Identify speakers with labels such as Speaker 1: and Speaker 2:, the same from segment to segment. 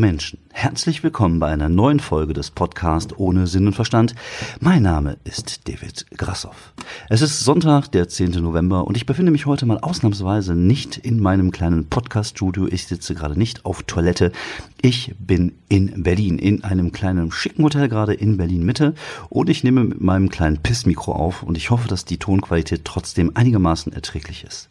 Speaker 1: Menschen, herzlich willkommen bei einer neuen Folge des Podcasts ohne Sinn und Verstand. Mein Name ist David Grassoff. Es ist Sonntag, der 10. November und ich befinde mich heute mal ausnahmsweise nicht in meinem kleinen Podcast-Studio. Ich sitze gerade nicht auf Toilette. Ich bin in Berlin, in einem kleinen schicken Hotel gerade in Berlin Mitte und ich nehme mit meinem kleinen Pissmikro auf und ich hoffe, dass die Tonqualität trotzdem einigermaßen erträglich ist.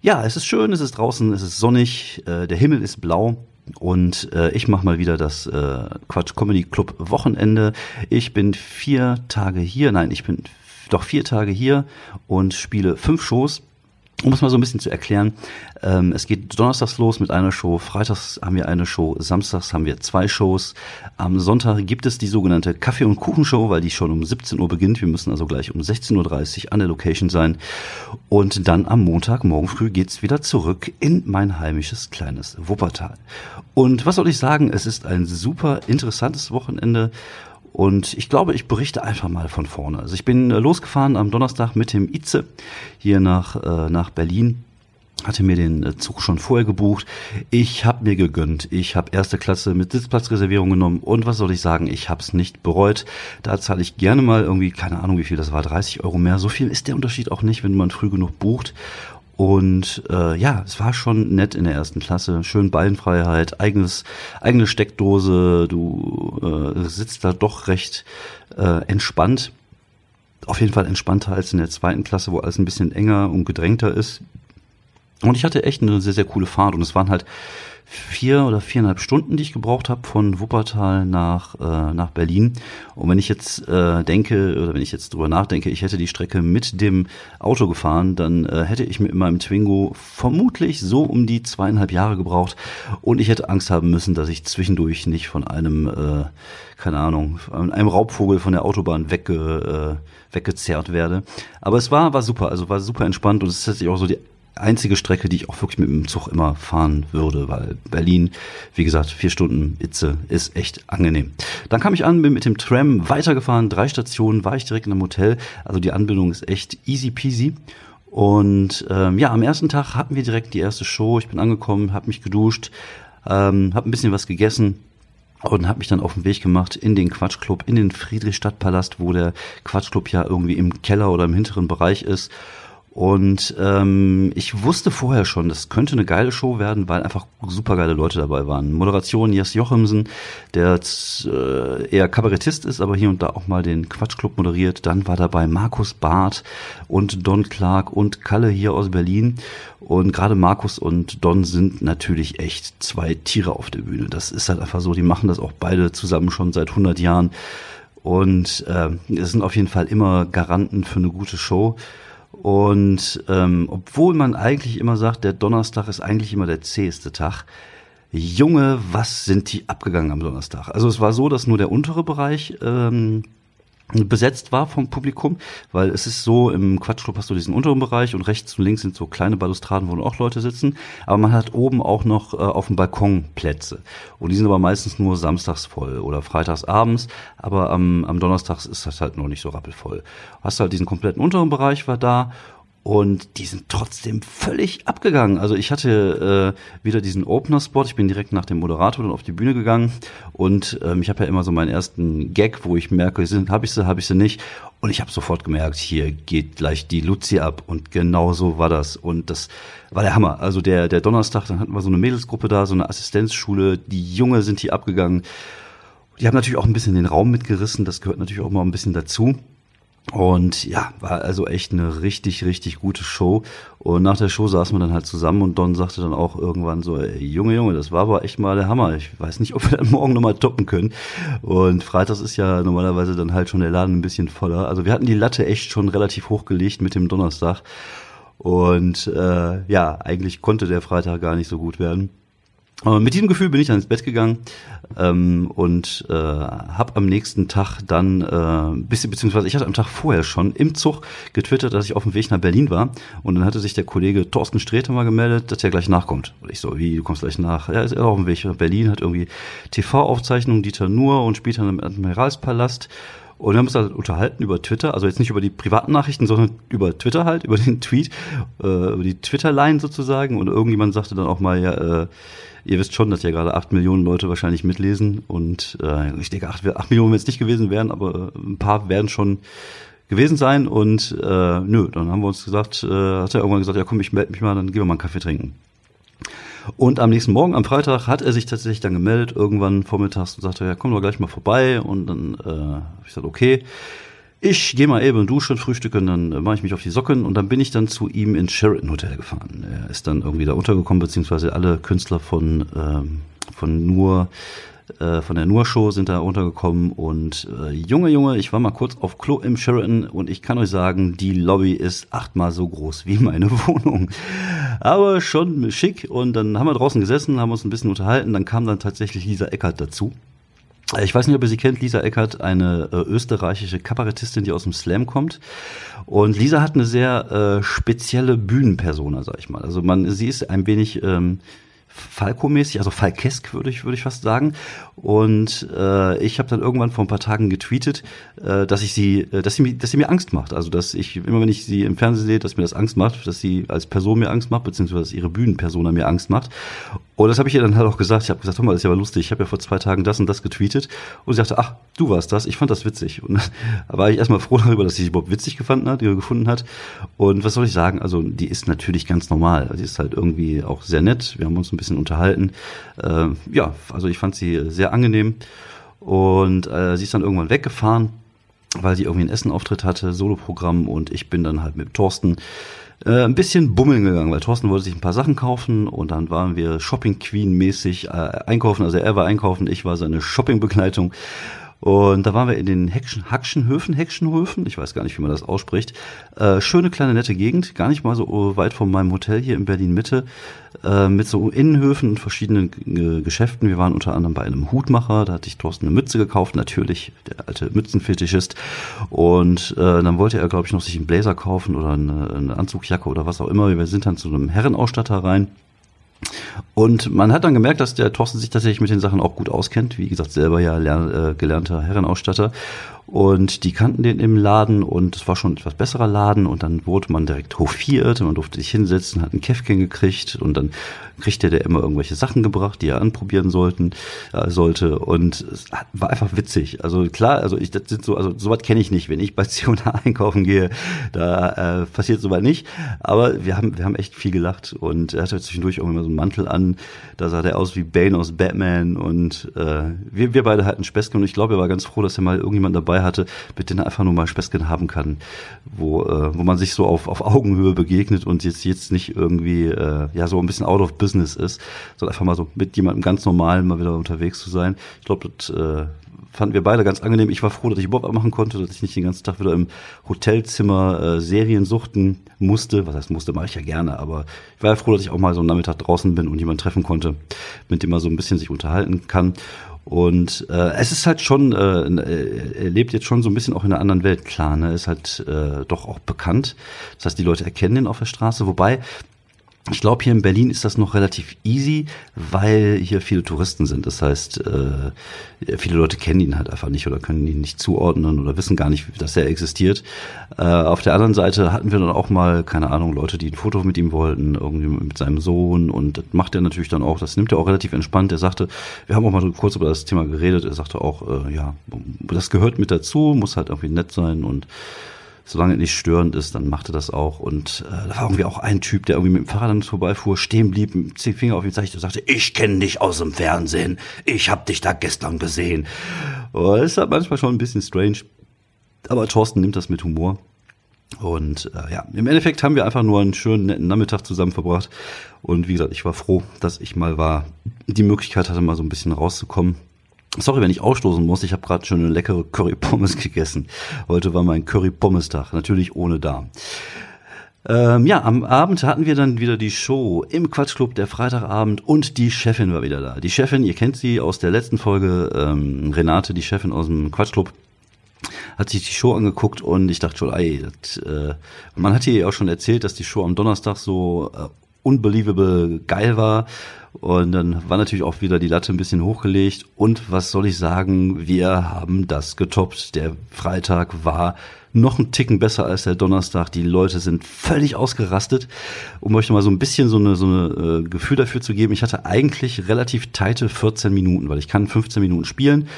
Speaker 1: Ja, es ist schön, es ist draußen, es ist sonnig, äh, der Himmel ist blau und äh, ich mache mal wieder das äh, Quatsch Comedy Club Wochenende. Ich bin vier Tage hier, nein, ich bin doch vier Tage hier und spiele fünf Shows um es mal so ein bisschen zu erklären, ähm, es geht donnerstags los mit einer Show, freitags haben wir eine Show, samstags haben wir zwei Shows, am Sonntag gibt es die sogenannte Kaffee- und Kuchenshow, weil die schon um 17 Uhr beginnt, wir müssen also gleich um 16.30 Uhr an der Location sein. Und dann am Montag, morgen früh geht's wieder zurück in mein heimisches kleines Wuppertal. Und was soll ich sagen, es ist ein super interessantes Wochenende und ich glaube, ich berichte einfach mal von vorne. Also ich bin äh, losgefahren am Donnerstag mit dem Itze hier nach, äh, nach Berlin hatte mir den äh, Zug schon vorher gebucht. Ich habe mir gegönnt. Ich habe erste Klasse mit Sitzplatzreservierung genommen und was soll ich sagen, ich habe es nicht bereut. Da zahle ich gerne mal irgendwie, keine Ahnung wie viel das war, 30 Euro mehr. So viel ist der Unterschied auch nicht, wenn man früh genug bucht. Und äh, ja, es war schon nett in der ersten Klasse. Schön Beinfreiheit, eigenes, eigene Steckdose. Du äh, sitzt da doch recht äh, entspannt. Auf jeden Fall entspannter als in der zweiten Klasse, wo alles ein bisschen enger und gedrängter ist. Und ich hatte echt eine sehr, sehr coole Fahrt. Und es waren halt vier oder viereinhalb Stunden, die ich gebraucht habe von Wuppertal nach, äh, nach Berlin. Und wenn ich jetzt äh, denke, oder wenn ich jetzt drüber nachdenke, ich hätte die Strecke mit dem Auto gefahren, dann äh, hätte ich mit meinem Twingo vermutlich so um die zweieinhalb Jahre gebraucht. Und ich hätte Angst haben müssen, dass ich zwischendurch nicht von einem, äh, keine Ahnung, einem Raubvogel von der Autobahn wegge, äh, weggezerrt werde. Aber es war, war super, also war super entspannt und es ist tatsächlich auch so die einzige Strecke, die ich auch wirklich mit dem Zug immer fahren würde, weil Berlin, wie gesagt, vier Stunden Itze ist echt angenehm. Dann kam ich an, bin mit dem Tram weitergefahren, drei Stationen, war ich direkt in einem Hotel. Also die Anbindung ist echt easy peasy. Und ähm, ja, am ersten Tag hatten wir direkt die erste Show. Ich bin angekommen, habe mich geduscht, ähm, habe ein bisschen was gegessen und habe mich dann auf den Weg gemacht in den Quatschclub, in den Friedrichstadtpalast, wo der Quatschclub ja irgendwie im Keller oder im hinteren Bereich ist. Und ähm, ich wusste vorher schon, das könnte eine geile Show werden, weil einfach super geile Leute dabei waren. Moderation Jes Jochimsen, der äh, eher Kabarettist ist, aber hier und da auch mal den Quatschclub moderiert. Dann war dabei Markus Barth und Don Clark und Kalle hier aus Berlin. Und gerade Markus und Don sind natürlich echt zwei Tiere auf der Bühne. Das ist halt einfach so, die machen das auch beide zusammen schon seit 100 Jahren. Und äh, es sind auf jeden Fall immer Garanten für eine gute Show. Und ähm, obwohl man eigentlich immer sagt, der Donnerstag ist eigentlich immer der zäheste Tag, Junge, was sind die abgegangen am Donnerstag? Also es war so, dass nur der untere Bereich ähm, besetzt war vom Publikum, weil es ist so, im Quatschclub hast du diesen unteren Bereich und rechts und links sind so kleine Balustraden, wo auch Leute sitzen, aber man hat oben auch noch äh, auf dem Balkon Plätze. Und die sind aber meistens nur samstags voll oder freitags abends, aber am, am Donnerstag ist das halt noch nicht so rappelvoll. Hast halt diesen kompletten unteren Bereich war da und die sind trotzdem völlig abgegangen. Also ich hatte äh, wieder diesen Opener-Spot. Ich bin direkt nach dem Moderator dann auf die Bühne gegangen. Und ähm, ich habe ja immer so meinen ersten Gag, wo ich merke, habe ich sie, habe ich sie nicht. Und ich habe sofort gemerkt, hier geht gleich die Luzi ab. Und genau so war das. Und das war der Hammer. Also der, der Donnerstag, dann hatten wir so eine Mädelsgruppe da, so eine Assistenzschule. Die Junge sind hier abgegangen. Die haben natürlich auch ein bisschen den Raum mitgerissen. Das gehört natürlich auch mal ein bisschen dazu. Und ja, war also echt eine richtig, richtig gute Show. Und nach der Show saßen wir dann halt zusammen und Don sagte dann auch irgendwann so, ey, Junge, Junge, das war aber echt mal der Hammer. Ich weiß nicht, ob wir dann morgen nochmal toppen können. Und freitags ist ja normalerweise dann halt schon der Laden ein bisschen voller. Also wir hatten die Latte echt schon relativ hochgelegt mit dem Donnerstag. Und äh, ja, eigentlich konnte der Freitag gar nicht so gut werden. Aber mit diesem Gefühl bin ich dann ins Bett gegangen ähm, und äh, habe am nächsten Tag dann, äh, bisschen, beziehungsweise ich hatte am Tag vorher schon im Zug getwittert, dass ich auf dem Weg nach Berlin war. Und dann hatte sich der Kollege Thorsten Sträter mal gemeldet, dass er gleich nachkommt. Und ich so, wie, du kommst gleich nach? Ja, ist er auf dem Weg nach Berlin, hat irgendwie TV-Aufzeichnungen, Dieter Nuhr und dann im Admiralspalast. Und wir haben uns halt unterhalten über Twitter, also jetzt nicht über die privaten Nachrichten, sondern über Twitter halt, über den Tweet, äh, über die Twitter-Line sozusagen. Und irgendjemand sagte dann auch mal, ja, äh, ihr wisst schon, dass ja gerade acht Millionen Leute wahrscheinlich mitlesen. Und äh, ich denke, acht, Millionen, wenn es nicht gewesen wären, aber ein paar werden schon gewesen sein. Und äh, nö, dann haben wir uns gesagt, äh, hat er irgendwann gesagt, ja komm, ich melde mich mal, dann gehen wir mal einen Kaffee trinken. Und am nächsten Morgen, am Freitag, hat er sich tatsächlich dann gemeldet, irgendwann vormittags und sagte, ja, komm doch gleich mal vorbei. Und dann äh, ich gesagt, okay, ich gehe mal eben duschen, frühstücken, dann äh, mache ich mich auf die Socken und dann bin ich dann zu ihm ins Sheraton Hotel gefahren. Er ist dann irgendwie da untergekommen, beziehungsweise alle Künstler von, ähm, von nur äh, von der Nur-Show sind da runtergekommen und äh, Junge, Junge, ich war mal kurz auf Klo im Sheraton und ich kann euch sagen, die Lobby ist achtmal so groß wie meine Wohnung. Aber schon schick und dann haben wir draußen gesessen, haben uns ein bisschen unterhalten, dann kam dann tatsächlich Lisa Eckert dazu. Ich weiß nicht, ob ihr sie kennt, Lisa Eckert, eine äh, österreichische Kabarettistin, die aus dem Slam kommt. Und Lisa hat eine sehr äh, spezielle Bühnenpersona, sag ich mal. Also man, sie ist ein wenig ähm, Falco-mäßig, also Falkesk würde ich, würde ich fast sagen. Und äh, ich habe dann irgendwann vor ein paar Tagen getweetet, äh, dass ich sie, äh, dass sie, mir, dass sie mir Angst macht. Also dass ich immer, wenn ich sie im Fernsehen sehe, dass mir das Angst macht, dass sie als Person mir Angst macht, beziehungsweise dass ihre Bühnenpersona mir Angst macht. Und das habe ich ihr dann halt auch gesagt. Ich habe gesagt, hör mal, das ist ja aber lustig. Ich habe ja vor zwei Tagen das und das getweetet. Und sie sagte, ach, du warst das. Ich fand das witzig. Und da war ich erstmal froh darüber, dass sie sich überhaupt witzig gefunden hat, die gefunden hat. Und was soll ich sagen? Also die ist natürlich ganz normal. Sie ist halt irgendwie auch sehr nett. Wir haben uns ein bisschen unterhalten. Äh, ja, also ich fand sie sehr angenehm. Und äh, sie ist dann irgendwann weggefahren, weil sie irgendwie einen Essenauftritt hatte, Soloprogramm. Und ich bin dann halt mit Thorsten äh, ein bisschen bummeln gegangen, weil Thorsten wollte sich ein paar Sachen kaufen und dann waren wir Shopping Queen mäßig äh, einkaufen. Also er war einkaufen, ich war seine Shoppingbegleitung. Und da waren wir in den Hackschen, Hackschenhöfen, Hackschenhöfen, ich weiß gar nicht, wie man das ausspricht. Äh, schöne kleine nette Gegend, gar nicht mal so weit von meinem Hotel hier in Berlin Mitte, äh, mit so Innenhöfen und verschiedenen äh, Geschäften. Wir waren unter anderem bei einem Hutmacher, da hatte ich Thorsten eine Mütze gekauft, natürlich, der alte Mützenfetischist. Und äh, dann wollte er, glaube ich, noch sich einen Blazer kaufen oder eine, eine Anzugjacke oder was auch immer. Wir sind dann zu einem Herrenausstatter rein. Und man hat dann gemerkt, dass der Thorsten sich tatsächlich mit den Sachen auch gut auskennt. Wie gesagt, selber ja lern, äh, gelernter Herrenausstatter. Und die kannten den im Laden und es war schon ein etwas besserer Laden und dann wurde man direkt hofiert, man durfte sich hinsetzen, hat ein Käffchen gekriegt und dann kriegte der immer irgendwelche Sachen gebracht, die er anprobieren sollten, äh, sollte und es war einfach witzig. Also klar, also ich, das sind so, also sowas kenne ich nicht, wenn ich bei Ziona einkaufen gehe, da äh, passiert sowas nicht, aber wir haben, wir haben echt viel gelacht und er hatte zwischendurch auch immer so einen Mantel an, da sah der aus wie Bane aus Batman und äh, wir, wir beide hatten Späßchen und ich glaube, er war ganz froh, dass er mal irgendjemand dabei dabei hatte, mit denen er einfach nur mal Späßchen haben kann, wo, äh, wo man sich so auf, auf Augenhöhe begegnet und jetzt, jetzt nicht irgendwie äh, ja so ein bisschen out of business ist, sondern einfach mal so mit jemandem ganz normalen mal wieder unterwegs zu sein. Ich glaube, das äh, fanden wir beide ganz angenehm. Ich war froh, dass ich überhaupt machen konnte, dass ich nicht den ganzen Tag wieder im Hotelzimmer äh, Serien suchten musste. Was heißt musste, mache ich ja gerne, aber ich war ja froh, dass ich auch mal so einen Nachmittag draußen bin und jemanden treffen konnte, mit dem man so ein bisschen sich unterhalten kann. Und äh, es ist halt schon, äh, er lebt jetzt schon so ein bisschen auch in einer anderen Welt, klar, ne? Ist halt äh, doch auch bekannt. Das heißt, die Leute erkennen ihn auf der Straße, wobei ich glaube, hier in Berlin ist das noch relativ easy, weil hier viele Touristen sind. Das heißt, äh, viele Leute kennen ihn halt einfach nicht oder können ihn nicht zuordnen oder wissen gar nicht, dass er existiert. Äh, auf der anderen Seite hatten wir dann auch mal, keine Ahnung, Leute, die ein Foto mit ihm wollten, irgendwie mit seinem Sohn. Und das macht er natürlich dann auch, das nimmt er auch relativ entspannt. Er sagte, wir haben auch mal kurz über das Thema geredet. Er sagte auch, äh, ja, das gehört mit dazu, muss halt irgendwie nett sein und solange es nicht störend ist, dann macht er das auch. Und äh, da war irgendwie auch ein Typ, der irgendwie mit dem Fahrrad dann vorbeifuhr, stehen blieb, mit dem Finger auf ihn zeigte und sagte, ich kenne dich aus dem Fernsehen, ich hab dich da gestern gesehen. Oh, das ist halt manchmal schon ein bisschen strange. Aber Thorsten nimmt das mit Humor. Und äh, ja, im Endeffekt haben wir einfach nur einen schönen, netten Nachmittag zusammen verbracht. Und wie gesagt, ich war froh, dass ich mal war, die Möglichkeit hatte, mal so ein bisschen rauszukommen Sorry, wenn ich ausstoßen muss. Ich habe gerade schon eine leckere Curry-Pommes gegessen. Heute war mein Curry-Pommes-Tag. Natürlich ohne Darm. Ähm, ja, am Abend hatten wir dann wieder die Show im Quatschclub, der Freitagabend und die Chefin war wieder da. Die Chefin, ihr kennt sie aus der letzten Folge, ähm, Renate, die Chefin aus dem Quatschclub, hat sich die Show angeguckt und ich dachte schon, ey, das, äh, man hat hier auch schon erzählt, dass die Show am Donnerstag so äh, unbelievable geil war Und dann war natürlich auch wieder die Latte ein bisschen hochgelegt. Und was soll ich sagen? Wir haben das getoppt. Der Freitag war noch ein Ticken besser als der Donnerstag. Die Leute sind völlig ausgerastet. Um euch mal so ein bisschen so eine, so eine äh, Gefühl dafür zu geben, ich hatte eigentlich relativ teite 14 Minuten, weil ich kann 15 Minuten spielen.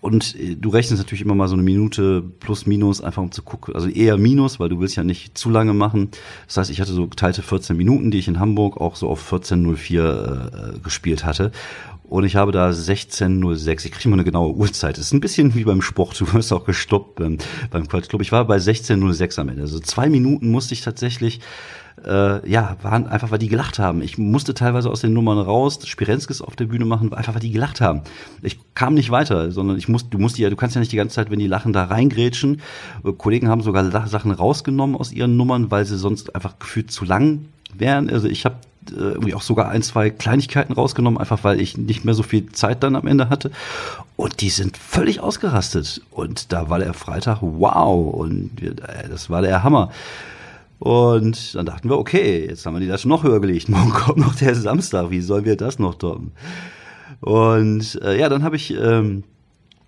Speaker 1: Und äh, du rechnest natürlich immer mal so eine Minute plus minus, einfach um zu gucken. Also eher minus, weil du willst ja nicht zu lange machen. Das heißt, ich hatte so geteilte 14 Minuten, die ich in Hamburg auch so auf 14.04 äh, gespielt hatte. Und ich habe da 16.06. Ich kriege mal eine genaue Uhrzeit. Das ist ein bisschen wie beim Sport. Du wirst auch gestoppt beim, beim Quatschclub. Ich war bei 16.06 am Ende. Also zwei Minuten musste ich tatsächlich äh, ja, waren einfach, weil die gelacht haben. Ich musste teilweise aus den Nummern raus, Spirenskis auf der Bühne machen, einfach weil die gelacht haben. Ich kam nicht weiter, sondern ich musste, du musst ja, du kannst ja nicht die ganze Zeit, wenn die lachen, da reingrätschen. Äh, Kollegen haben sogar Sachen rausgenommen aus ihren Nummern, weil sie sonst einfach gefühlt zu lang wären. Also ich habe äh, irgendwie auch sogar ein, zwei Kleinigkeiten rausgenommen, einfach weil ich nicht mehr so viel Zeit dann am Ende hatte. Und die sind völlig ausgerastet. Und da war der Freitag, wow, und das war der Hammer. Und dann dachten wir, okay, jetzt haben wir die Latte noch höher gelegt. Morgen kommt noch der Samstag. Wie sollen wir das noch toppen? Und äh, ja, dann habe ich ähm,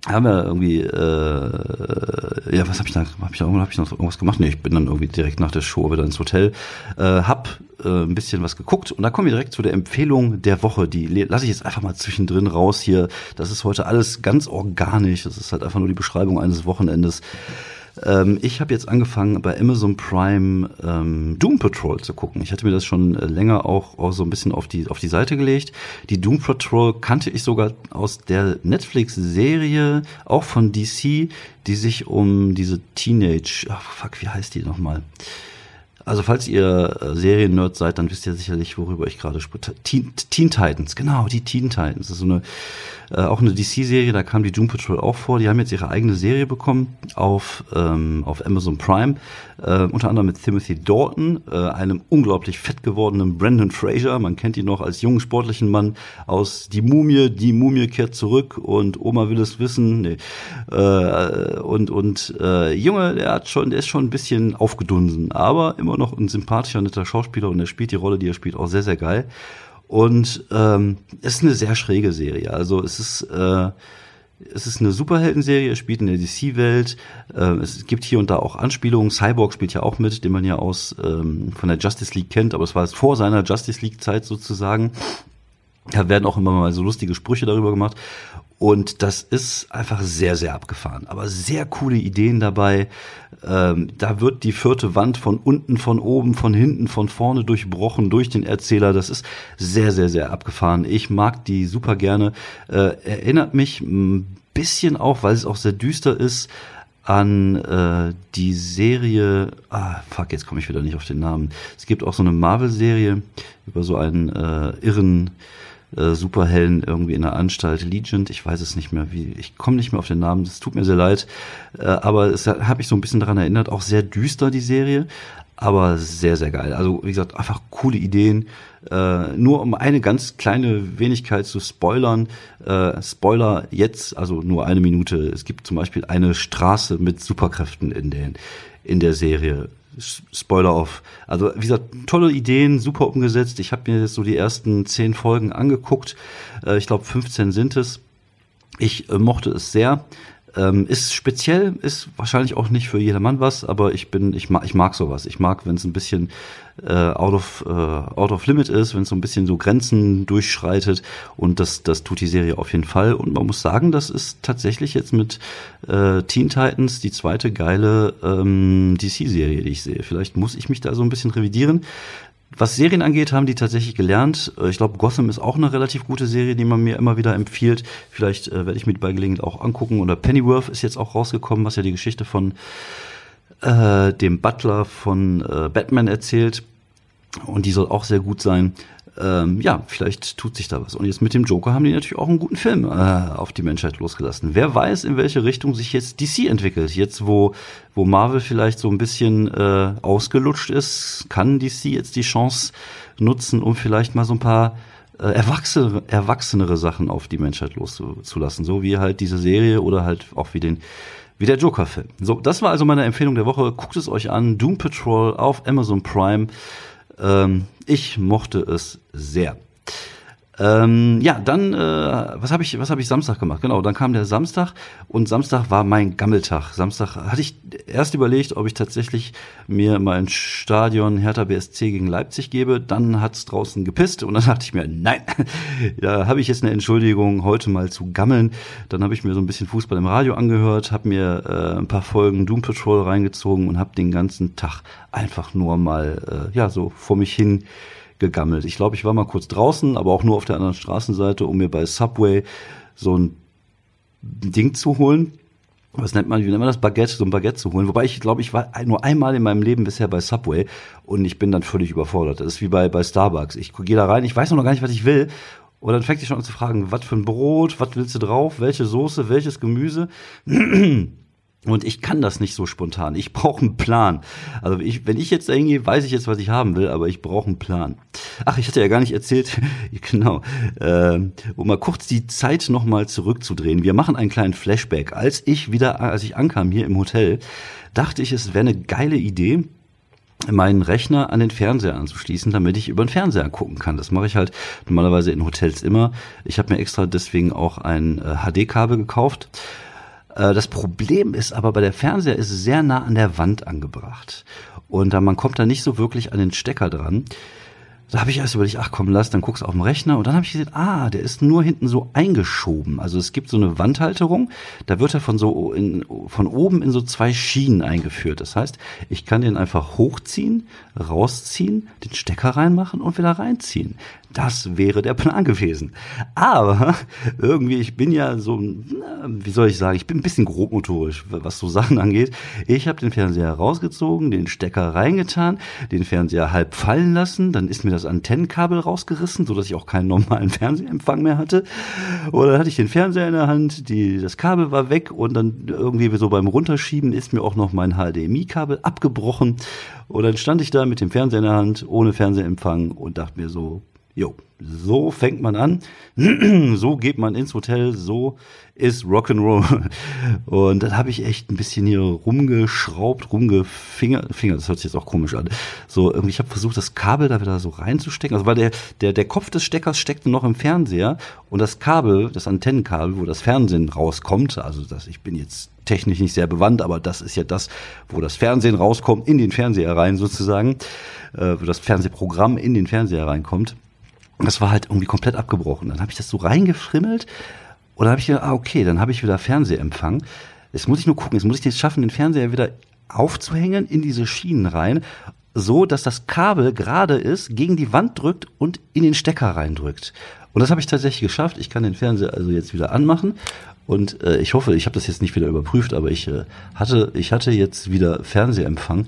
Speaker 1: haben wir irgendwie äh, ja was habe ich da habe ich, hab ich noch irgendwas gemacht nee ich bin dann irgendwie direkt nach der Show wieder ins Hotel äh, hab äh, ein bisschen was geguckt und da kommen wir direkt zu der Empfehlung der Woche die lasse ich jetzt einfach mal zwischendrin raus hier das ist heute alles ganz organisch das ist halt einfach nur die Beschreibung eines Wochenendes ähm, ich habe jetzt angefangen bei Amazon Prime ähm, Doom Patrol zu gucken. Ich hatte mir das schon äh, länger auch, auch so ein bisschen auf die auf die Seite gelegt. Die Doom Patrol kannte ich sogar aus der Netflix-Serie, auch von DC, die sich um diese Teenage, ach fuck, wie heißt die nochmal? Also falls ihr äh, Serien-Nerd seid, dann wisst ihr sicherlich, worüber ich gerade spreche. Teen, Teen Titans, genau, die Teen Titans. Das ist so eine äh, auch eine DC-Serie, da kam die Doom Patrol auch vor. Die haben jetzt ihre eigene Serie bekommen auf, ähm, auf Amazon Prime. Äh, unter anderem mit Timothy Dalton, äh, einem unglaublich fett gewordenen Brandon Fraser. Man kennt ihn noch als jungen sportlichen Mann aus Die Mumie. Die Mumie kehrt zurück und Oma will es wissen. Nee. Äh, und und äh, Junge, der hat schon, der ist schon ein bisschen aufgedunsen, aber immer noch ein sympathischer, netter Schauspieler und er spielt die Rolle, die er spielt, auch sehr, sehr geil. Und ähm, es ist eine sehr schräge Serie. Also es ist äh, es ist eine Superhelden-Serie, spielt in der DC-Welt. Äh, es gibt hier und da auch Anspielungen. Cyborg spielt ja auch mit, den man ja aus ähm, von der Justice League kennt, aber es war vor seiner Justice League-Zeit sozusagen. Da werden auch immer mal so lustige Sprüche darüber gemacht. Und das ist einfach sehr, sehr abgefahren. Aber sehr coole Ideen dabei. Ähm, da wird die vierte Wand von unten, von oben, von hinten, von vorne durchbrochen durch den Erzähler. Das ist sehr, sehr, sehr abgefahren. Ich mag die super gerne. Äh, erinnert mich ein bisschen auch, weil es auch sehr düster ist, an äh, die Serie, ah, fuck, jetzt komme ich wieder nicht auf den Namen. Es gibt auch so eine Marvel-Serie über so einen äh, irren äh, Superhelden irgendwie in der Anstalt, Legend, ich weiß es nicht mehr, wie, ich komme nicht mehr auf den Namen, das tut mir sehr leid, äh, aber es hat mich so ein bisschen daran erinnert, auch sehr düster die Serie, aber sehr, sehr geil. Also wie gesagt, einfach coole Ideen. Äh, nur um eine ganz kleine Wenigkeit zu spoilern. Äh, Spoiler jetzt, also nur eine Minute. Es gibt zum Beispiel eine Straße mit Superkräften in, den, in der Serie. Spoiler off. Also wie gesagt, tolle Ideen, super umgesetzt. Ich habe mir jetzt so die ersten zehn Folgen angeguckt. Äh, ich glaube, 15 sind es. Ich äh, mochte es sehr. Ähm, ist speziell, ist wahrscheinlich auch nicht für jedermann was, aber ich bin, ich mag, ich mag sowas. Ich mag, wenn es ein bisschen äh, out of äh, out of limit ist, wenn es so ein bisschen so Grenzen durchschreitet und das das tut die Serie auf jeden Fall. Und man muss sagen, das ist tatsächlich jetzt mit äh, Teen Titans die zweite geile ähm, DC-Serie, die ich sehe. Vielleicht muss ich mich da so ein bisschen revidieren. Was Serien angeht, haben die tatsächlich gelernt. Äh, ich glaube, Gotham ist auch eine relativ gute Serie, die man mir immer wieder empfiehlt. Vielleicht äh, werde ich mir bei Gelegenheit auch angucken. Oder Pennyworth ist jetzt auch rausgekommen, was ja die Geschichte von äh, dem Butler von äh, Batman erzählt. Und die soll auch sehr gut sein ähm, ja, vielleicht tut sich da was. Und jetzt mit dem Joker haben die natürlich auch einen guten Film äh, auf die Menschheit losgelassen. Wer weiß, in welche Richtung sich jetzt DC entwickelt. Jetzt, wo, wo Marvel vielleicht so ein bisschen äh, ausgelutscht ist, kann DC jetzt die Chance nutzen, um vielleicht mal so ein paar äh, erwachsene, erwachsenere Sachen auf die Menschheit loszulassen. So wie halt diese Serie oder halt auch wie den wie der Joker-Film. So, das war also meine Empfehlung der Woche. Guckt es euch an. Doom Patrol auf Amazon Prime. Ähm, ich mochte es sehr. Ähm, ja, dann, äh, was habe ich, was habe ich Samstag gemacht? Genau, dann kam der Samstag und Samstag war mein Gammeltag. Samstag hatte ich erst überlegt, ob ich tatsächlich mir mein Stadion Hertha BSC gegen Leipzig gebe. Dann hat's draußen gepisst und dann dachte ich mir, nein, da habe ich jetzt eine Entschuldigung, heute mal zu gammeln. Dann habe ich mir so ein bisschen Fußball im Radio angehört, habe mir äh, ein paar Folgen Doom Patrol reingezogen und habe den ganzen Tag einfach nur mal, äh, ja, so vor mich hin gegammelt. Ich glaube, ich war mal kurz draußen, aber auch nur auf der anderen Straßenseite, um mir bei Subway so ein Ding zu holen. Was nennt man, wie nennt man das? Baguette, so ein Baguette zu holen. Wobei ich glaube, ich war nur einmal in meinem Leben bisher bei Subway und ich bin dann völlig überfordert. Das ist wie bei, bei Starbucks. Ich gehe da rein, ich weiß noch gar nicht, was ich will. Und dann fängt ich schon an zu fragen, was für ein Brot, was willst du drauf, welche Soße, welches Gemüse. Und ich kann das nicht so spontan. Ich brauche einen Plan. Also ich, wenn ich jetzt da hingehe, weiß ich jetzt, was ich haben will, aber ich brauche einen Plan. Ach, ich hatte ja gar nicht erzählt, genau, äh, um mal kurz die Zeit nochmal zurückzudrehen. Wir machen einen kleinen Flashback. Als ich wieder, als ich ankam hier im Hotel, dachte ich, es wäre eine geile Idee, meinen Rechner an den Fernseher anzuschließen, damit ich über den Fernseher gucken kann. Das mache ich halt normalerweise in Hotels immer. Ich habe mir extra deswegen auch ein HD-Kabel gekauft äh, das Problem ist aber bei der Fernseher ist sehr nah an der Wand angebracht. Und man kommt da nicht so wirklich an den Stecker dran. Da habe ich erst überlegt, ach komm, lass, dann guckst du auf den Rechner und dann habe ich gesehen, ah, der ist nur hinten so eingeschoben. Also es gibt so eine Wandhalterung, da wird er von so in, von oben in so zwei Schienen eingeführt. Das heißt, ich kann den einfach hochziehen, rausziehen, den Stecker reinmachen und wieder reinziehen. Das wäre der Plan gewesen. Aber irgendwie, ich bin ja so, wie soll ich sagen, ich bin ein bisschen grobmotorisch, was so Sachen angeht. Ich habe den Fernseher rausgezogen, den Stecker reingetan, den Fernseher halb fallen lassen, dann ist mir das Antennenkabel rausgerissen, so dass ich auch keinen normalen Fernsehempfang mehr hatte. Oder dann hatte ich den Fernseher in der Hand, die, das Kabel war weg und dann irgendwie so beim Runterschieben ist mir auch noch mein HDMI-Kabel abgebrochen. Und dann stand ich da mit dem Fernseher in der Hand, ohne Fernsehempfang und dachte mir so, Jo, so fängt man an, so geht man ins Hotel, so ist Rock'n'Roll. Und dann habe ich echt ein bisschen hier rumgeschraubt, rumgefingert, Finger, das hört sich jetzt auch komisch an. So, irgendwie, ich habe versucht, das Kabel da wieder so reinzustecken. Also weil der, der, der Kopf des Steckers steckte noch im Fernseher und das Kabel, das Antennenkabel, wo das Fernsehen rauskommt, also das, ich bin jetzt technisch nicht sehr bewandt, aber das ist ja das, wo das Fernsehen rauskommt, in den Fernseher rein sozusagen, äh, wo das Fernsehprogramm in den Fernseher reinkommt das war halt irgendwie komplett abgebrochen. Dann habe ich das so reingefrimmelt und dann habe ich gedacht, ah, okay, dann habe ich wieder Fernsehempfang. Jetzt muss ich nur gucken, jetzt muss ich es schaffen, den Fernseher wieder aufzuhängen in diese Schienen rein, so dass das Kabel gerade ist, gegen die Wand drückt und in den Stecker reindrückt. Und das habe ich tatsächlich geschafft. Ich kann den Fernseher also jetzt wieder anmachen und äh, ich hoffe, ich habe das jetzt nicht wieder überprüft, aber ich äh, hatte ich hatte jetzt wieder Fernsehempfang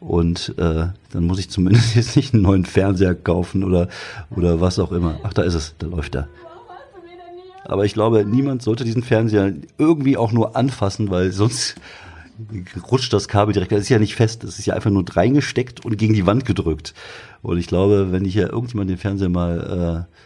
Speaker 1: und äh, dann muss ich zumindest jetzt nicht einen neuen Fernseher kaufen oder, oder was auch immer. Ach, da ist es, da läuft er. Aber ich glaube, niemand sollte diesen Fernseher irgendwie auch nur anfassen, weil sonst rutscht das Kabel direkt. Das ist ja nicht fest, das ist ja einfach nur reingesteckt und gegen die Wand gedrückt. Und ich glaube, wenn ich hier irgendjemand den Fernseher mal äh,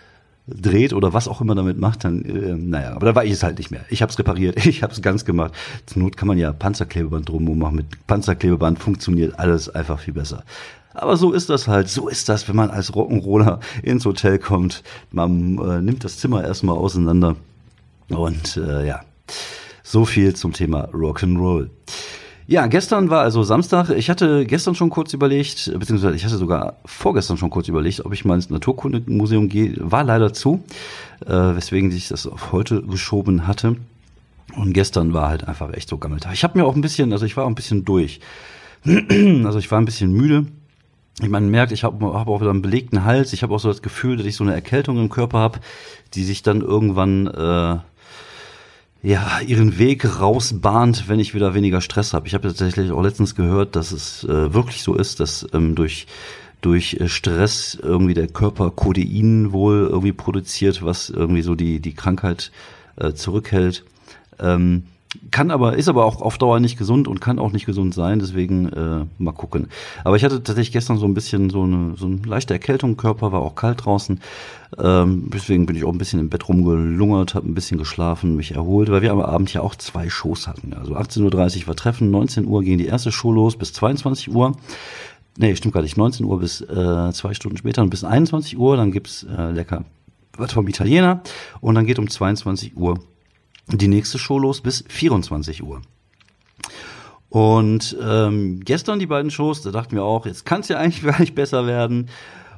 Speaker 1: dreht oder was auch immer damit macht, dann, äh, naja, aber da war ich es halt nicht mehr. Ich habe es repariert, ich habe es ganz gemacht. Zur Not kann man ja Panzerklebeband drumherum machen. Mit Panzerklebeband funktioniert alles einfach viel besser. Aber so ist das halt, so ist das, wenn man als Rock'n'Roller ins Hotel kommt. Man äh, nimmt das Zimmer erstmal auseinander. Und äh, ja, so viel zum Thema Rock'n'Roll. Ja, gestern war also Samstag. Ich hatte gestern schon kurz überlegt, beziehungsweise ich hatte sogar vorgestern schon kurz überlegt, ob ich mal ins Naturkundemuseum gehe. War leider zu, äh, weswegen sich das auf heute geschoben hatte. Und gestern war halt einfach echt so Gammeltag. Ich habe mir auch ein bisschen, also ich war auch ein bisschen durch. also ich war ein bisschen müde. Ich meine, merkt, ich habe hab auch wieder einen belegten Hals. Ich habe auch so das Gefühl, dass ich so eine Erkältung im Körper habe, die sich dann irgendwann äh, ja, ihren Weg rausbahnt, wenn ich wieder weniger Stress habe. Ich habe tatsächlich auch letztens gehört, dass es äh, wirklich so ist, dass ähm, durch durch äh, Stress irgendwie der Körper Codein wohl irgendwie produziert, was irgendwie so die die Krankheit äh, zurückhält. Ähm, kann aber, ist aber auch auf Dauer nicht gesund und kann auch nicht gesund sein, deswegen äh, mal gucken. Aber ich hatte tatsächlich gestern so ein bisschen so eine, so eine leichte Erkältung Körper, war auch kalt draußen. Ähm, deswegen bin ich auch ein bisschen im Bett rumgelungert, habe ein bisschen geschlafen, mich erholt, weil wir am Abend ja auch zwei Shows hatten. Also 18.30 Uhr war Treffen, 19 Uhr ging die erste Show los bis 22 Uhr. Nee, stimmt gar nicht. 19 Uhr bis äh, zwei Stunden später und bis 21 Uhr, dann gibt's äh, lecker wird vom Italiener und dann geht um 22 Uhr die nächste Show los bis 24 Uhr. Und ähm, gestern die beiden Shows, da dachten wir auch, jetzt kann es ja eigentlich gar nicht besser werden.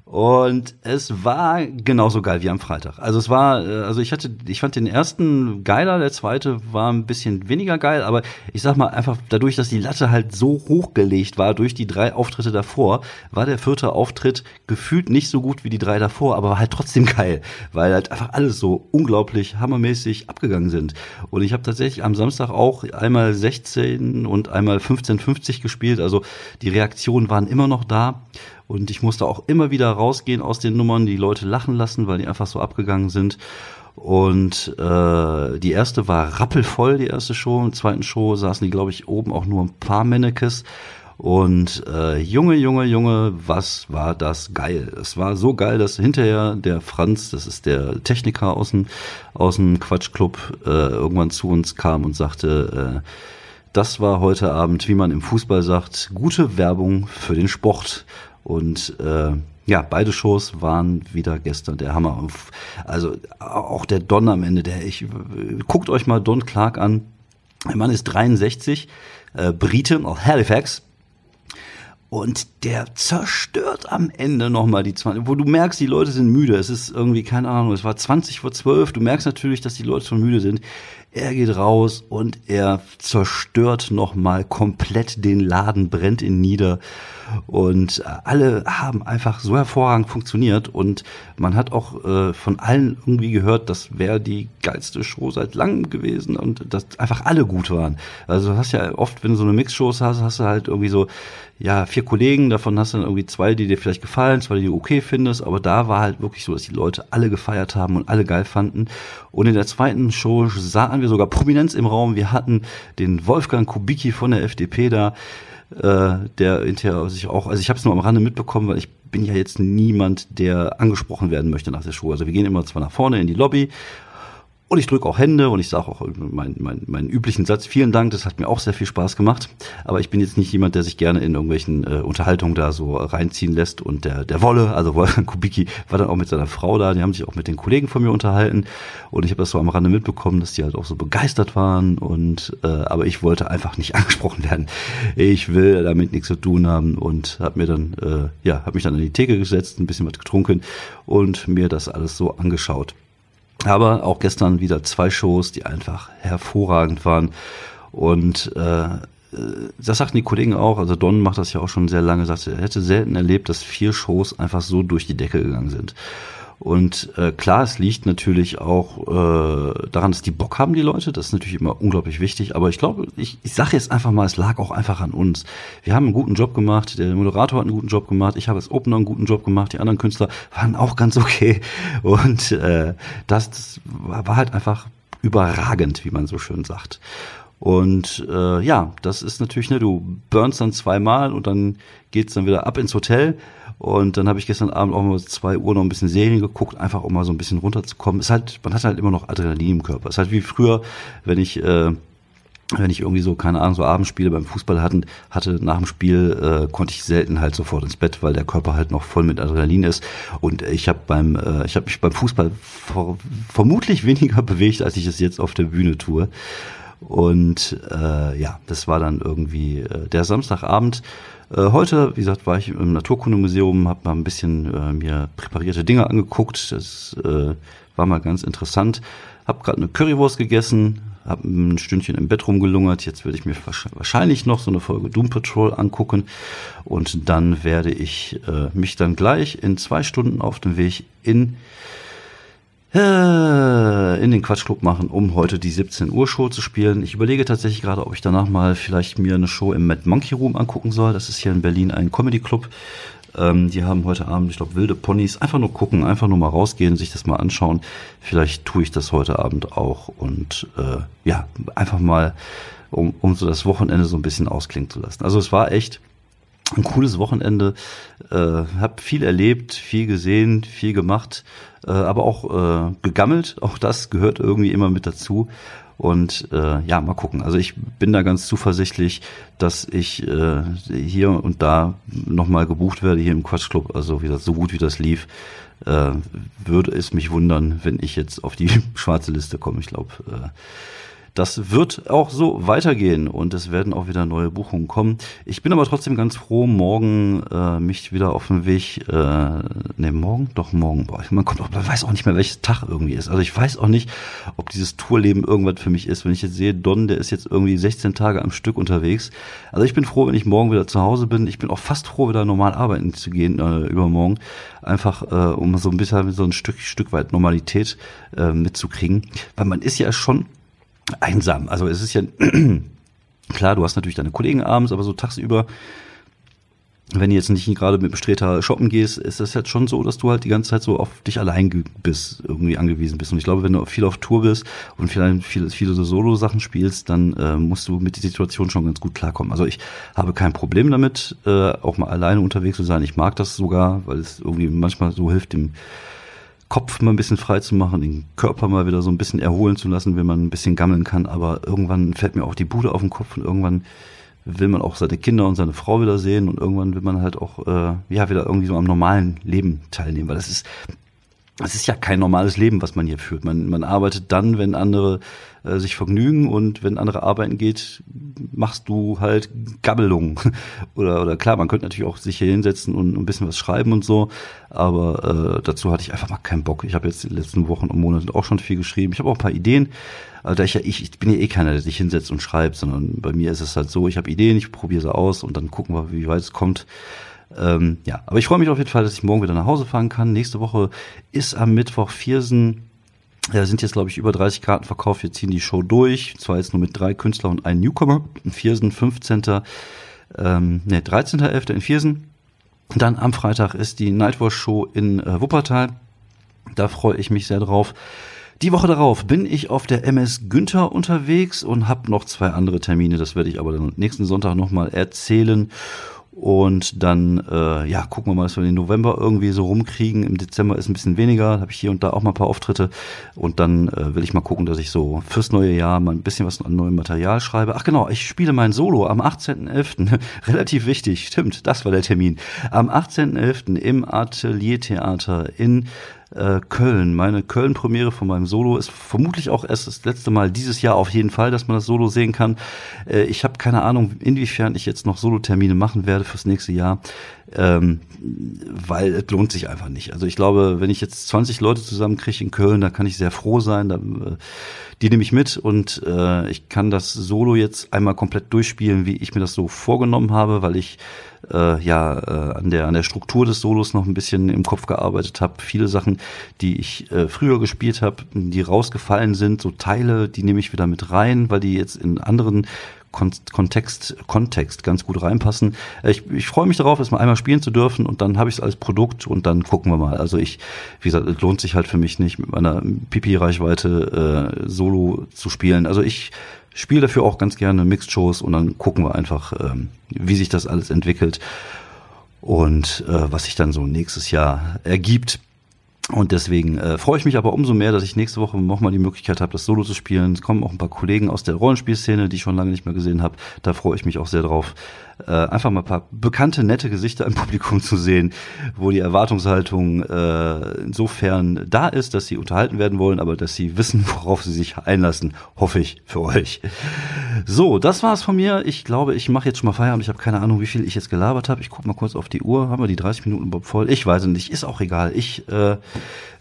Speaker 1: Und es war genauso geil wie am Freitag. Also es war, äh, also ich hatte, ich fand den ersten geiler, der zweite war ein bisschen weniger geil, aber ich sag mal einfach dadurch, dass die Latte halt so hochgelegt war durch die drei Auftritte davor, war der vierte Auftritt gefühlt nicht so gut wie die drei davor, aber war halt trotzdem geil, weil halt einfach alles so unglaublich hammermäßig abgegangen sind. Und ich habe tatsächlich am Samstag auch einmal 16 und einmal 15,50 gespielt, also die Reaktionen waren immer noch da. Und ich musste auch immer wieder rausgehen aus den Nummern, die Leute lachen lassen, weil die einfach so abgegangen sind. Und äh, die erste war rappelvoll, die erste Show. Im zweiten Show saßen die, glaube ich, oben auch nur ein paar Mannekes. Und äh, Junge, Junge, Junge, was war das geil. Es war so geil, dass hinterher der Franz, das ist der Techniker aus dem, aus dem Quatschclub, äh, irgendwann zu uns kam und sagte, äh, das war heute Abend, wie man im Fußball sagt, gute Werbung für den Sport. Und äh, ja, beide Shows waren wieder gestern der Hammer. Also auch der Don am Ende, der ich guckt euch mal Don Clark an. Der Mann ist 63, äh, Brite aus Halifax. Und der zerstört am Ende nochmal die 20, wo du merkst, die Leute sind müde. Es ist irgendwie, keine Ahnung, es war 20 vor 12. Du merkst natürlich, dass die Leute schon müde sind. Er geht raus und er zerstört nochmal komplett den Laden, brennt ihn nieder. Und alle haben einfach so hervorragend funktioniert und man hat auch äh, von allen irgendwie gehört, das wäre die geilste Show seit langem gewesen und dass einfach alle gut waren. Also du hast ja oft, wenn du so eine Mix-Shows hast, hast du halt irgendwie so, ja, vier Kollegen, davon hast du dann irgendwie zwei, die dir vielleicht gefallen, zwei, die du okay findest, aber da war halt wirklich so, dass die Leute alle gefeiert haben und alle geil fanden. Und in der zweiten Show sahen wir sogar Prominenz im Raum. Wir hatten den Wolfgang Kubicki von der FDP da, äh, der hinterher sich auch, also ich habe es nur am Rande mitbekommen, weil ich bin ja jetzt niemand, der angesprochen werden möchte nach der Show. Also wir gehen immer zwar nach vorne in die Lobby und ich drücke auch Hände und ich sage auch meinen mein, mein üblichen Satz, vielen Dank, das hat mir auch sehr viel Spaß gemacht. Aber ich bin jetzt nicht jemand, der sich gerne in irgendwelchen äh, Unterhaltungen da so reinziehen lässt. Und der, der Wolle, also Wolfgang Kubicki, war dann auch mit seiner Frau da, die haben sich auch mit den Kollegen von mir unterhalten. Und ich habe das so am Rande mitbekommen, dass die halt auch so begeistert waren. Und äh, aber ich wollte einfach nicht angesprochen werden. Ich will damit nichts zu tun haben und habe mir dann, äh, ja, habe mich dann an die Theke gesetzt, ein bisschen was getrunken und mir das alles so angeschaut. Aber auch gestern wieder zwei Shows, die einfach hervorragend waren. Und äh, das sagten die Kollegen auch, also Don macht das ja auch schon sehr lange, sagt, er hätte selten erlebt, dass vier Shows einfach so durch die Decke gegangen sind. Und äh, klar, es liegt natürlich auch äh, daran, dass die Bock haben, die Leute. Das ist natürlich immer unglaublich wichtig. Aber ich glaube, ich, ich sage jetzt einfach mal, es lag auch einfach an uns. Wir haben einen guten Job gemacht, der Moderator hat einen guten Job gemacht, ich habe als Opener einen guten Job gemacht, die anderen Künstler waren auch ganz okay. Und äh, das, das war halt einfach überragend, wie man so schön sagt. Und äh, ja, das ist natürlich, ne, du burnst dann zweimal und dann geht's dann wieder ab ins Hotel. Und dann habe ich gestern Abend auch mal zwei Uhr noch ein bisschen Serien geguckt, einfach um mal so ein bisschen runterzukommen. Ist halt, man hat halt immer noch Adrenalin im Körper. Ist halt wie früher, wenn ich äh, wenn ich irgendwie so, keine Ahnung, so Abendspiele beim Fußball hatten, hatte nach dem Spiel, äh, konnte ich selten halt sofort ins Bett, weil der Körper halt noch voll mit Adrenalin ist. Und ich habe beim, äh, ich habe mich beim Fußball ver vermutlich weniger bewegt, als ich es jetzt auf der Bühne tue. Und äh, ja, das war dann irgendwie äh, der Samstagabend. Äh, heute, wie gesagt, war ich im Naturkundemuseum, habe mal ein bisschen äh, mir präparierte Dinge angeguckt. Das äh, war mal ganz interessant. Hab gerade eine Currywurst gegessen, habe ein Stündchen im Bett rumgelungert. Jetzt werde ich mir wahrscheinlich noch so eine Folge Doom Patrol angucken und dann werde ich äh, mich dann gleich in zwei Stunden auf dem Weg in in den Quatschclub machen, um heute die 17 Uhr Show zu spielen. Ich überlege tatsächlich gerade, ob ich danach mal vielleicht mir eine Show im Mad Monkey Room angucken soll. Das ist hier in Berlin ein Comedy Club. Ähm, die haben heute Abend, ich glaube, wilde Ponys. Einfach nur gucken, einfach nur mal rausgehen, sich das mal anschauen. Vielleicht tue ich das heute Abend auch und äh, ja, einfach mal, um, um so das Wochenende so ein bisschen ausklingen zu lassen. Also es war echt ein cooles Wochenende, äh, habe viel erlebt, viel gesehen, viel gemacht, äh, aber auch äh, gegammelt. Auch das gehört irgendwie immer mit dazu. Und äh, ja, mal gucken. Also ich bin da ganz zuversichtlich, dass ich äh, hier und da nochmal gebucht werde, hier im Quatschclub. Also wie das so gut wie das lief, äh, würde es mich wundern, wenn ich jetzt auf die schwarze Liste komme. Ich glaube, äh, das wird auch so weitergehen und es werden auch wieder neue Buchungen kommen. Ich bin aber trotzdem ganz froh, morgen äh, mich wieder auf den Weg, äh, ne, morgen? Doch, morgen. Boah, man, kommt man weiß auch nicht mehr, welches Tag irgendwie ist. Also ich weiß auch nicht, ob dieses Tourleben irgendwas für mich ist. Wenn ich jetzt sehe, Don, der ist jetzt irgendwie 16 Tage am Stück unterwegs. Also ich bin froh, wenn ich morgen wieder zu Hause bin. Ich bin auch fast froh, wieder normal arbeiten zu gehen äh, übermorgen. Einfach, äh, um so ein bisschen so ein Stück, Stück weit Normalität äh, mitzukriegen. Weil man ist ja schon einsam. Also es ist ja klar, du hast natürlich deine Kollegen abends, aber so tagsüber, wenn du jetzt nicht gerade mit Bestreter shoppen gehst, ist das jetzt schon so, dass du halt die ganze Zeit so auf dich allein bist, irgendwie angewiesen bist. Und ich glaube, wenn du viel auf Tour bist und vielleicht viele, viele so Solo-Sachen spielst, dann äh, musst du mit der Situation schon ganz gut klarkommen. Also ich habe kein Problem damit, äh, auch mal alleine unterwegs zu sein. Ich mag das sogar, weil es irgendwie manchmal so hilft, dem Kopf mal ein bisschen frei zu machen, den Körper mal wieder so ein bisschen erholen zu lassen, wenn man ein bisschen gammeln kann. Aber irgendwann fällt mir auch die Bude auf den Kopf und irgendwann will man auch seine Kinder und seine Frau wieder sehen und irgendwann will man halt auch äh, ja wieder irgendwie so am normalen Leben teilnehmen, weil das ist es ist ja kein normales Leben, was man hier führt. Man, man arbeitet dann, wenn andere äh, sich vergnügen und wenn andere arbeiten geht, machst du halt Gabbelung. oder, oder klar, man könnte natürlich auch sich hier hinsetzen und ein bisschen was schreiben und so, aber äh, dazu hatte ich einfach mal keinen Bock. Ich habe jetzt die letzten Wochen und Monate auch schon viel geschrieben. Ich habe auch ein paar Ideen. Also ich, ja, ich, ich bin ja eh keiner, der sich hinsetzt und schreibt, sondern bei mir ist es halt so, ich habe Ideen, ich probiere sie aus und dann gucken wir, wie weit es kommt. Ähm, ja, aber ich freue mich auf jeden Fall, dass ich morgen wieder nach Hause fahren kann. Nächste Woche ist am Mittwoch Viersen. Da sind jetzt, glaube ich, über 30 Karten verkauft. Wir ziehen die Show durch. Zwar jetzt nur mit drei Künstlern und einem Newcomer. In Viersen, 15. Ähm, ne, 13.11. in Viersen. Dann am Freitag ist die Nightwatch Show in äh, Wuppertal. Da freue ich mich sehr drauf. Die Woche darauf bin ich auf der MS Günther unterwegs und habe noch zwei andere Termine. Das werde ich aber dann nächsten Sonntag nochmal erzählen. Und dann, äh, ja, gucken wir mal, dass wir den November irgendwie so rumkriegen. Im Dezember ist ein bisschen weniger, habe ich hier und da auch mal ein paar Auftritte. Und dann äh, will ich mal gucken, dass ich so fürs neue Jahr mal ein bisschen was an neuem Material schreibe. Ach genau, ich spiele mein Solo am 18.11. Relativ wichtig, stimmt, das war der Termin. Am 18.11. im Ateliertheater in äh, Köln. Meine Köln-Premiere von meinem Solo ist vermutlich auch erst das letzte Mal dieses Jahr auf jeden Fall, dass man das Solo sehen kann. Äh, ich habe keine Ahnung, inwiefern ich jetzt noch Solo-Termine machen werde fürs nächste Jahr, ähm, weil es lohnt sich einfach nicht. Also ich glaube, wenn ich jetzt 20 Leute zusammenkriege in Köln, da kann ich sehr froh sein. Da, äh, die nehme ich mit und äh, ich kann das Solo jetzt einmal komplett durchspielen, wie ich mir das so vorgenommen habe, weil ich äh, ja äh, an der an der Struktur des Solos noch ein bisschen im Kopf gearbeitet habe. Viele Sachen, die ich äh, früher gespielt habe, die rausgefallen sind, so Teile, die nehme ich wieder mit rein, weil die jetzt in anderen Kontext, Kontext ganz gut reinpassen. Äh, ich, ich freue mich darauf, es mal einmal spielen zu dürfen und dann habe ich es als Produkt und dann gucken wir mal. Also ich, wie gesagt, es lohnt sich halt für mich nicht, mit meiner Pipi-Reichweite äh, Solo zu spielen. Also ich spiele dafür auch ganz gerne Mixed-Shows und dann gucken wir einfach, ähm, wie sich das alles entwickelt und äh, was sich dann so nächstes Jahr ergibt. Und deswegen äh, freue ich mich aber umso mehr, dass ich nächste Woche nochmal die Möglichkeit habe, das Solo zu spielen. Es kommen auch ein paar Kollegen aus der Rollenspielszene, die ich schon lange nicht mehr gesehen habe. Da freue ich mich auch sehr drauf äh, einfach mal ein paar bekannte, nette Gesichter im Publikum zu sehen, wo die Erwartungshaltung äh, insofern da ist, dass sie unterhalten werden wollen, aber dass sie wissen, worauf sie sich einlassen, hoffe ich für euch. So, das war's von mir. Ich glaube, ich mache jetzt schon mal Feierabend. Ich habe keine Ahnung, wie viel ich jetzt gelabert habe. Ich gucke mal kurz auf die Uhr. Haben wir die 30 Minuten voll? Ich weiß nicht. Ist auch egal. Ich äh,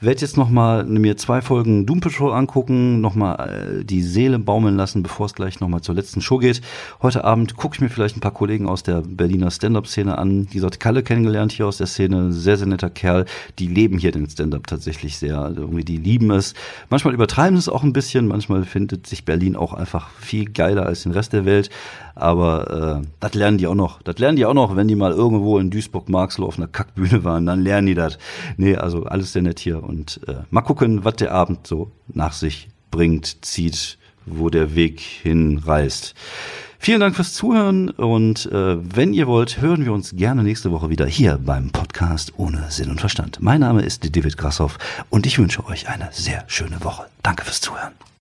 Speaker 1: werde jetzt noch mal mir zwei Folgen Doom Patrol angucken, noch mal äh, die Seele baumeln lassen, bevor es gleich noch mal zur letzten Show geht. Heute Abend gucke ich mir vielleicht ein paar Kollegen aus der Berliner Stand-up-Szene an. Die gesagt, Kalle kennengelernt hier aus der Szene, sehr sehr netter Kerl. Die leben hier den Stand-up tatsächlich sehr, also irgendwie die lieben es. Manchmal übertreiben sie es auch ein bisschen, manchmal findet sich Berlin auch einfach viel geiler als den Rest der Welt. Aber äh, das lernen die auch noch. Das lernen die auch noch, wenn die mal irgendwo in Duisburg-Marxloh auf einer Kackbühne waren, dann lernen die das. Nee, also alles sehr nett hier. Und äh, mal gucken, was der Abend so nach sich bringt, zieht, wo der Weg hinreißt. Vielen Dank fürs Zuhören und äh, wenn ihr wollt, hören wir uns gerne nächste Woche wieder hier beim Podcast ohne Sinn und Verstand. Mein Name ist David Grassoff und ich wünsche euch eine sehr schöne Woche. Danke fürs Zuhören.